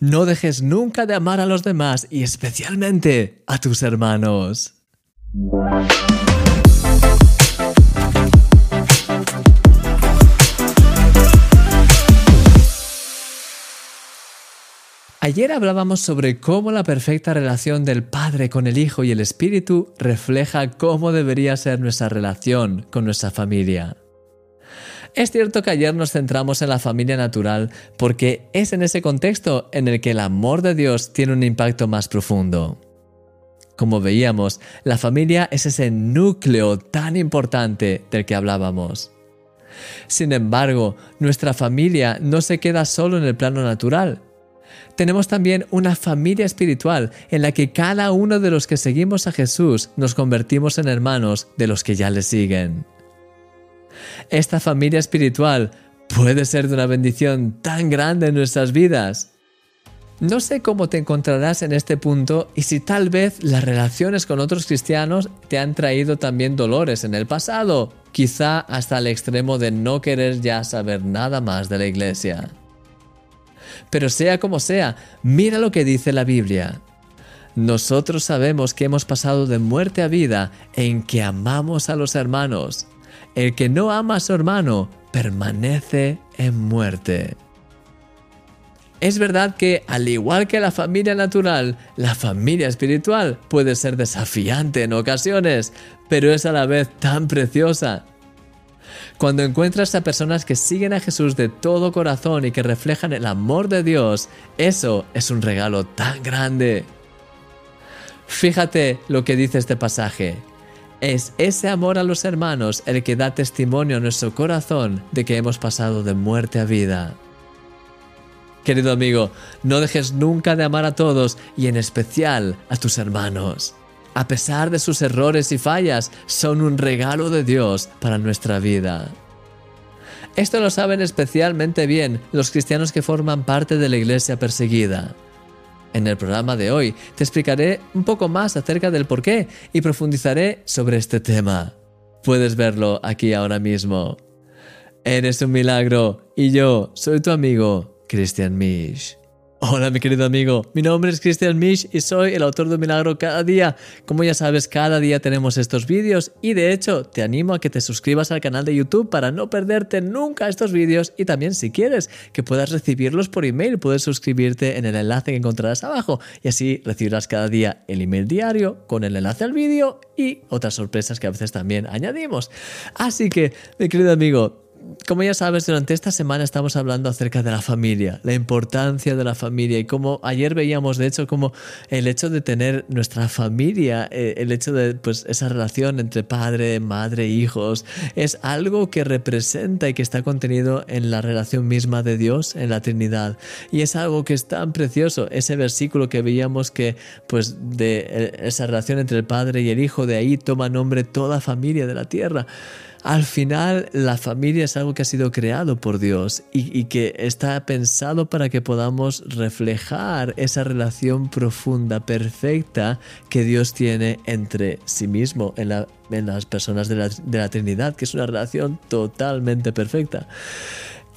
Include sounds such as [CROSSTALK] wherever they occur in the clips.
no dejes nunca de amar a los demás y especialmente a tus hermanos. Ayer hablábamos sobre cómo la perfecta relación del Padre con el Hijo y el Espíritu refleja cómo debería ser nuestra relación con nuestra familia. Es cierto que ayer nos centramos en la familia natural porque es en ese contexto en el que el amor de Dios tiene un impacto más profundo. Como veíamos, la familia es ese núcleo tan importante del que hablábamos. Sin embargo, nuestra familia no se queda solo en el plano natural. Tenemos también una familia espiritual en la que cada uno de los que seguimos a Jesús nos convertimos en hermanos de los que ya le siguen. Esta familia espiritual puede ser de una bendición tan grande en nuestras vidas. No sé cómo te encontrarás en este punto y si tal vez las relaciones con otros cristianos te han traído también dolores en el pasado, quizá hasta el extremo de no querer ya saber nada más de la iglesia. Pero sea como sea, mira lo que dice la Biblia. Nosotros sabemos que hemos pasado de muerte a vida en que amamos a los hermanos. El que no ama a su hermano permanece en muerte. Es verdad que, al igual que la familia natural, la familia espiritual puede ser desafiante en ocasiones, pero es a la vez tan preciosa. Cuando encuentras a personas que siguen a Jesús de todo corazón y que reflejan el amor de Dios, eso es un regalo tan grande. Fíjate lo que dice este pasaje. Es ese amor a los hermanos el que da testimonio a nuestro corazón de que hemos pasado de muerte a vida. Querido amigo, no dejes nunca de amar a todos y en especial a tus hermanos. A pesar de sus errores y fallas, son un regalo de Dios para nuestra vida. Esto lo saben especialmente bien los cristianos que forman parte de la iglesia perseguida. En el programa de hoy te explicaré un poco más acerca del por qué y profundizaré sobre este tema. Puedes verlo aquí ahora mismo. Eres un milagro y yo soy tu amigo, Christian Misch. Hola mi querido amigo, mi nombre es Christian Misch y soy el autor de milagro cada día. Como ya sabes, cada día tenemos estos vídeos y de hecho te animo a que te suscribas al canal de YouTube para no perderte nunca estos vídeos y también si quieres que puedas recibirlos por email, puedes suscribirte en el enlace que encontrarás abajo y así recibirás cada día el email diario con el enlace al vídeo y otras sorpresas que a veces también añadimos. Así que, mi querido amigo, como ya sabes, durante esta semana estamos hablando acerca de la familia, la importancia de la familia y como ayer veíamos, de hecho, como el hecho de tener nuestra familia, eh, el hecho de pues esa relación entre padre, madre, hijos, es algo que representa y que está contenido en la relación misma de Dios, en la Trinidad. Y es algo que es tan precioso, ese versículo que veíamos que pues de eh, esa relación entre el padre y el hijo, de ahí toma nombre toda familia de la tierra. Al final, la familia es algo que ha sido creado por Dios y, que está pensado para que podamos reflejar esa relación profunda, perfecta que Dios tiene entre sí mismo en, las personas de la, de la Trinidad, que es una relación totalmente perfecta.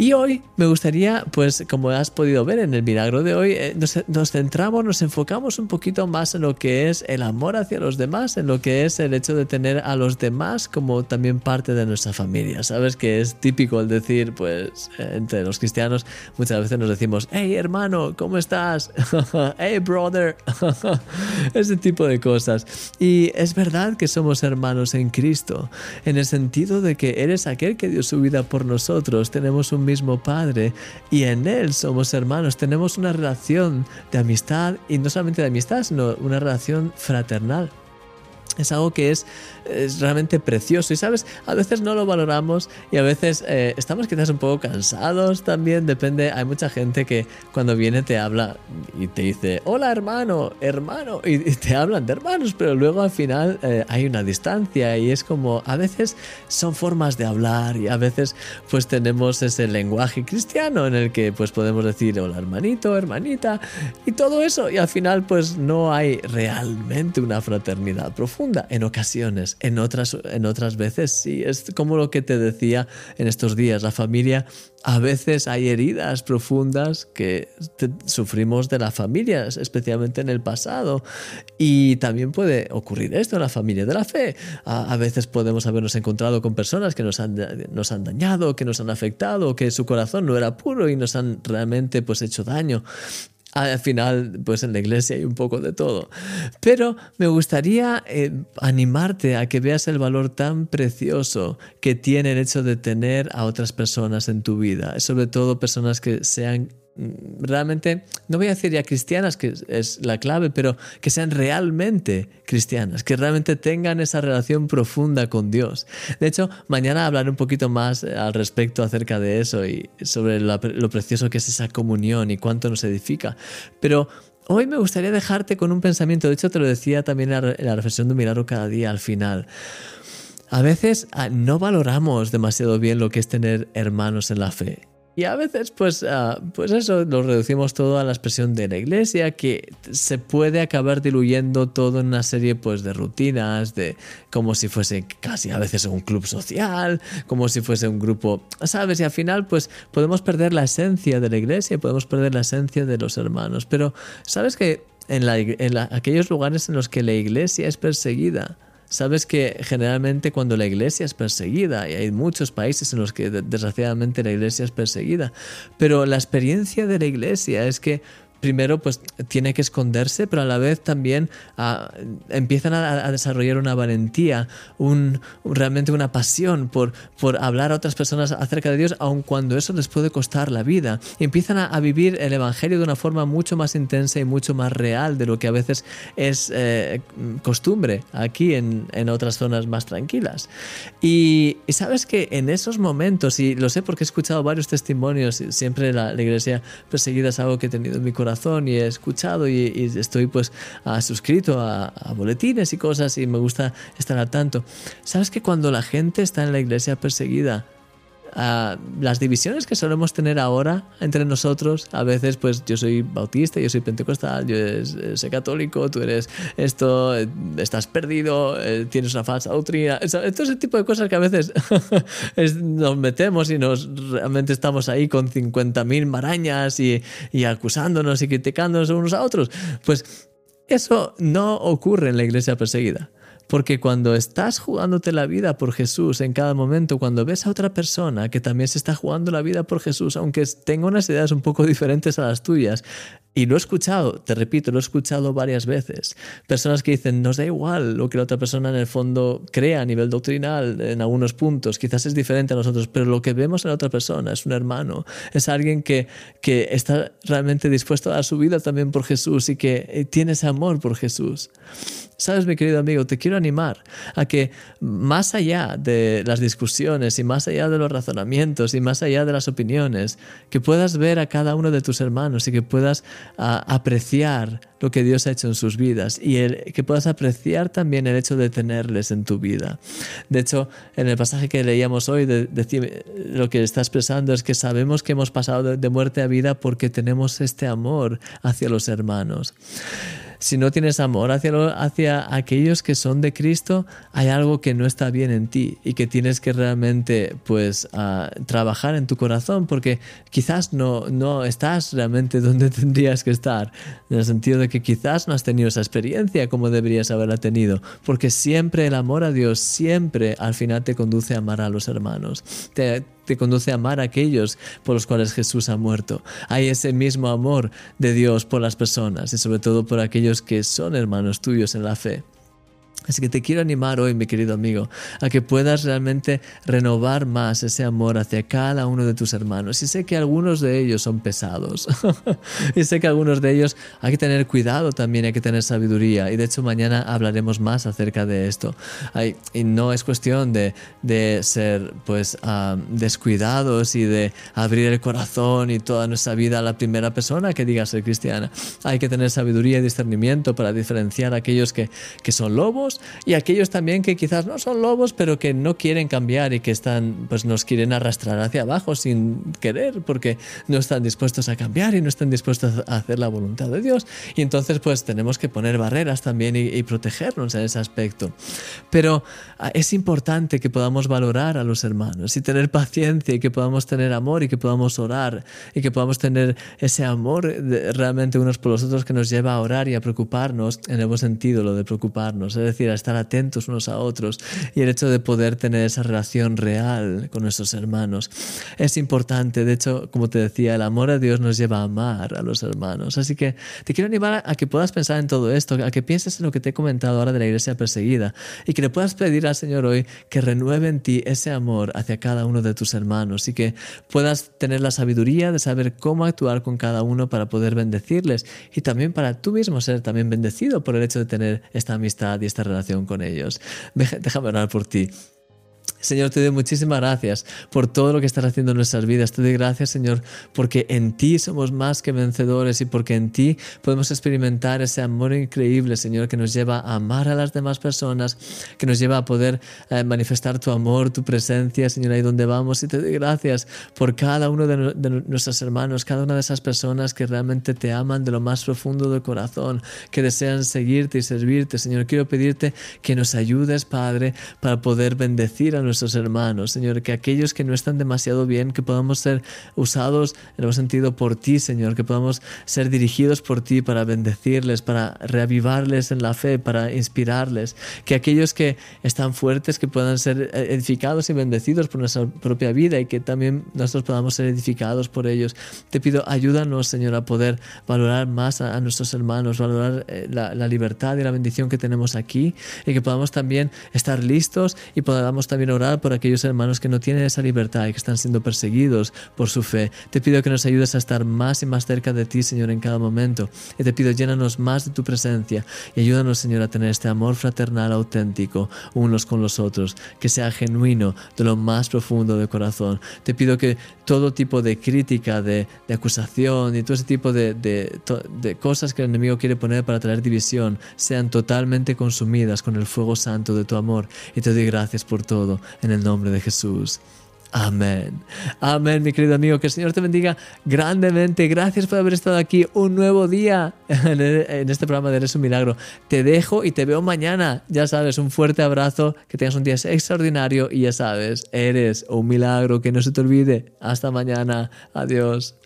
Y hoy me gustaría, pues como has podido ver en el milagro de hoy, eh, nos, centramos, nos enfocamos un poquito más en lo que es el amor hacia los demás, en lo que es el hecho de tener a los demás como también parte de nuestra familia. Sabes que es típico el decir, pues eh, entre los cristianos muchas veces nos decimos, hey hermano, ¿cómo estás? [LAUGHS] hey brother, [LAUGHS] ese tipo de cosas. Y es verdad que somos hermanos en Cristo, en el sentido de que eres aquel que dio su vida por nosotros, tenemos un mismo Padre y en Él somos hermanos. Tenemos una relación de amistad y no solamente de amistad, sino una relación fraternal. Es algo que es es realmente precioso. Y sabes, a veces no lo valoramos y a veces eh, estamos quizás un poco cansados también. Depende, hay mucha gente que cuando viene te habla y te dice, hola hermano, hermano, y, te hablan de hermanos, pero luego al final eh, hay una distancia y es como, a veces son formas de hablar y a veces pues tenemos ese lenguaje cristiano en el que pues podemos decir, hola hermanito, hermanita y todo eso y al final pues no hay realmente una fraternidad profunda profunda en ocasiones, en otras, en otras veces sí. Es como lo que te decía en estos días, la familia, a veces hay heridas profundas que sufrimos de la familia, especialmente en el pasado. Y también puede ocurrir esto en la familia de la fe. A, veces podemos habernos encontrado con personas que nos han, nos han dañado, que nos han afectado, que su corazón no era puro y nos han realmente pues hecho daño al final, pues en la iglesia hay un poco de todo. Pero me gustaría eh, animarte a que veas el valor tan precioso que tiene el hecho de tener a otras personas en tu vida, sobre todo personas que sean realmente, no voy a decir ya cristianas, que es la clave, pero que sean realmente cristianas, que realmente tengan esa relación profunda con Dios. De hecho, mañana hablaré un poquito más al respecto acerca de eso y sobre lo, precioso que es esa comunión y cuánto nos edifica. Pero hoy me gustaría dejarte con un pensamiento, de hecho te lo decía también en la reflexión de un milagro cada día al final. A veces ah, no valoramos demasiado bien lo que es tener hermanos en la fe. Y a veces, pues, ah, pues eso lo reducimos todo a la expresión de la iglesia, que se puede acabar diluyendo todo en una serie pues, de rutinas, de como si fuese casi a veces un club social, como si fuese un grupo, ¿sabes? Y al final, pues, podemos perder la esencia de la iglesia, podemos perder la esencia de los hermanos. Pero, ¿sabes que en, en aquellos lugares en los que la iglesia es perseguida, Sabes que generalmente cuando la iglesia es perseguida, y hay muchos países en los que desgraciadamente la iglesia es perseguida, pero la experiencia de la iglesia es que primero pues tiene que esconderse, pero a la vez también ah, empiezan a, desarrollar una valentía, un, realmente una pasión por, por hablar a otras personas acerca de Dios, aun cuando eso les puede costar la vida. Y empiezan a, vivir el Evangelio de una forma mucho más intensa y mucho más real de lo que a veces es eh, costumbre aquí en, en, otras zonas más tranquilas. Y, sabes que en esos momentos, y lo sé porque he escuchado varios testimonios, siempre la, la iglesia perseguida es algo que he tenido en mi corazón, y he escuchado y, estoy pues suscrito a, boletines y cosas y me gusta estar al tanto. ¿Sabes que cuando la gente está en la iglesia perseguida, las divisiones que solemos tener ahora entre nosotros, a veces pues yo soy bautista, yo soy pentecostal, yo soy católico, tú eres esto, estás perdido, eh, tienes una falsa doctrina, todo ese tipo de cosas que a veces [LAUGHS] nos metemos y nos realmente estamos ahí con 50.000 marañas y, y acusándonos y criticándonos unos a otros. Pues eso no ocurre en la iglesia perseguida. Porque cuando estás jugándote la vida por Jesús en cada momento, cuando ves a otra persona que también se está jugando la vida por Jesús, aunque tenga unas ideas un poco [LAUGHS] diferentes a las tuyas, y lo he escuchado, te repito, lo he escuchado varias veces. Personas que dicen, nos da igual lo que la otra persona en el fondo crea a nivel doctrinal en algunos puntos, quizás es diferente a nosotros, pero lo que vemos en la otra persona es un hermano, es alguien que, que está realmente dispuesto a dar su vida también por Jesús y que eh, tiene ese amor por Jesús. Sabes, mi querido amigo, te quiero animar a que más allá de las discusiones y más allá de los razonamientos y más allá de las opiniones, que puedas ver a cada uno de tus hermanos y que puedas apreciar lo que Dios ha hecho en sus vidas y el, que puedas apreciar también el hecho de tenerles en tu vida. De hecho, en el pasaje que leíamos hoy, lo que está expresando es que sabemos que hemos pasado de muerte a vida porque tenemos este amor hacia los hermanos si no tienes amor hacia, hacia aquellos que son de Cristo, hay algo que no está bien en ti y que tienes que realmente pues trabajar en tu corazón porque quizás no, no estás realmente [LAUGHS] donde tendrías que estar, en el sentido de que quizás no has tenido esa experiencia como deberías haberla tenido, porque siempre el amor a Dios, siempre al final te conduce a amar a los hermanos. Te, te conduce a amar a aquellos por los cuales Jesús ha muerto. Hay ese mismo amor de Dios por las personas y sobre todo por aquellos que son hermanos tuyos en la fe. Así que te quiero animar hoy, mi querido amigo, a que puedas realmente renovar más ese amor hacia cada uno de tus hermanos. Y sé que algunos de ellos son pesados. [LAUGHS] y sé que algunos de ellos hay que tener cuidado también, hay que tener sabiduría. Y de hecho mañana hablaremos más acerca de esto. y no es cuestión de, ser pues ah, descuidados y de abrir el corazón y toda nuestra vida a la primera persona que diga ser cristiana. Hay que tener sabiduría y discernimiento para diferenciar a aquellos que, que son lobos y aquellos también que quizás no son lobos, pero que no quieren cambiar y que están, pues nos quieren arrastrar hacia abajo sin querer porque no están dispuestos a cambiar y no están dispuestos a hacer la voluntad de Dios. Y entonces pues tenemos que poner barreras también y, y protegernos en ese aspecto. Pero ah, es importante que podamos valorar a los hermanos y tener paciencia y que podamos tener amor y que podamos orar y que podamos tener ese amor realmente unos por los otros que nos lleva a orar y a preocuparnos en el buen sentido, lo de preocuparnos, es decir, a estar atentos unos a otros y el hecho de poder tener esa relación real con nuestros hermanos es importante. De hecho, como te decía, el amor a Dios nos lleva a amar a los hermanos. Así que te quiero animar a que puedas pensar en todo esto, a que pienses en lo que te he comentado ahora de la iglesia perseguida y que le puedas pedir al Señor hoy que renueve en ti ese amor hacia cada uno de tus hermanos y que puedas tener la sabiduría de saber cómo actuar con cada uno para poder bendecirles y también para tú mismo ser también bendecido por el hecho de tener esta amistad y esta relación con ellos. Déjame orar por ti. Señor, te doy muchísimas gracias por todo lo que estás haciendo en nuestras vidas. Te doy gracias, Señor, porque en ti somos más que vencedores y porque en ti podemos experimentar ese amor increíble, Señor, que nos lleva a amar a las demás personas, que nos lleva a poder eh, manifestar tu amor, tu presencia, Señor, ahí donde vamos. Y te doy gracias por cada uno de, de nuestros hermanos, cada una de esas personas que realmente te aman de lo más profundo del corazón, que desean seguirte y servirte. Señor, quiero pedirte que nos ayudes, Padre, para poder bendecir a nuestros hermanos, Señor, que aquellos que no están demasiado bien, que podamos ser usados en el sentido por ti, Señor, que podamos ser dirigidos por ti para bendecirles, para reavivarles en la fe, para inspirarles, que aquellos que están fuertes, que puedan ser edificados y bendecidos por nuestra propia vida y que también nosotros podamos ser edificados por ellos. Te pido, ayúdanos, Señor, a poder valorar más a, nuestros hermanos, valorar eh, la, la libertad y la bendición que tenemos aquí y que podamos también estar listos y podamos también por aquellos hermanos que no tienen esa libertad y que están siendo perseguidos por su fe. Te pido que nos ayudes a estar más y más cerca de ti, Señor, en cada momento. Y te pido, llénanos más de tu presencia y ayúdanos, Señor, a tener este amor fraternal auténtico unos con los otros, que sea genuino de lo más profundo de corazón. Te pido que todo tipo de crítica, de, acusación y todo ese tipo de cosas que el enemigo quiere poner para traer división sean totalmente consumidas con el fuego santo de tu amor. Y te doy gracias por todo en el nombre de Jesús. Amén. Amén, mi querido amigo. Que el Señor te bendiga grandemente. Gracias por haber estado aquí un nuevo día en este programa de Eres un Milagro. Te dejo y te veo mañana. Ya sabes, un fuerte abrazo. Que tengas un día extraordinario y ya sabes, eres un milagro. Que no se te olvide. Hasta mañana. Adiós.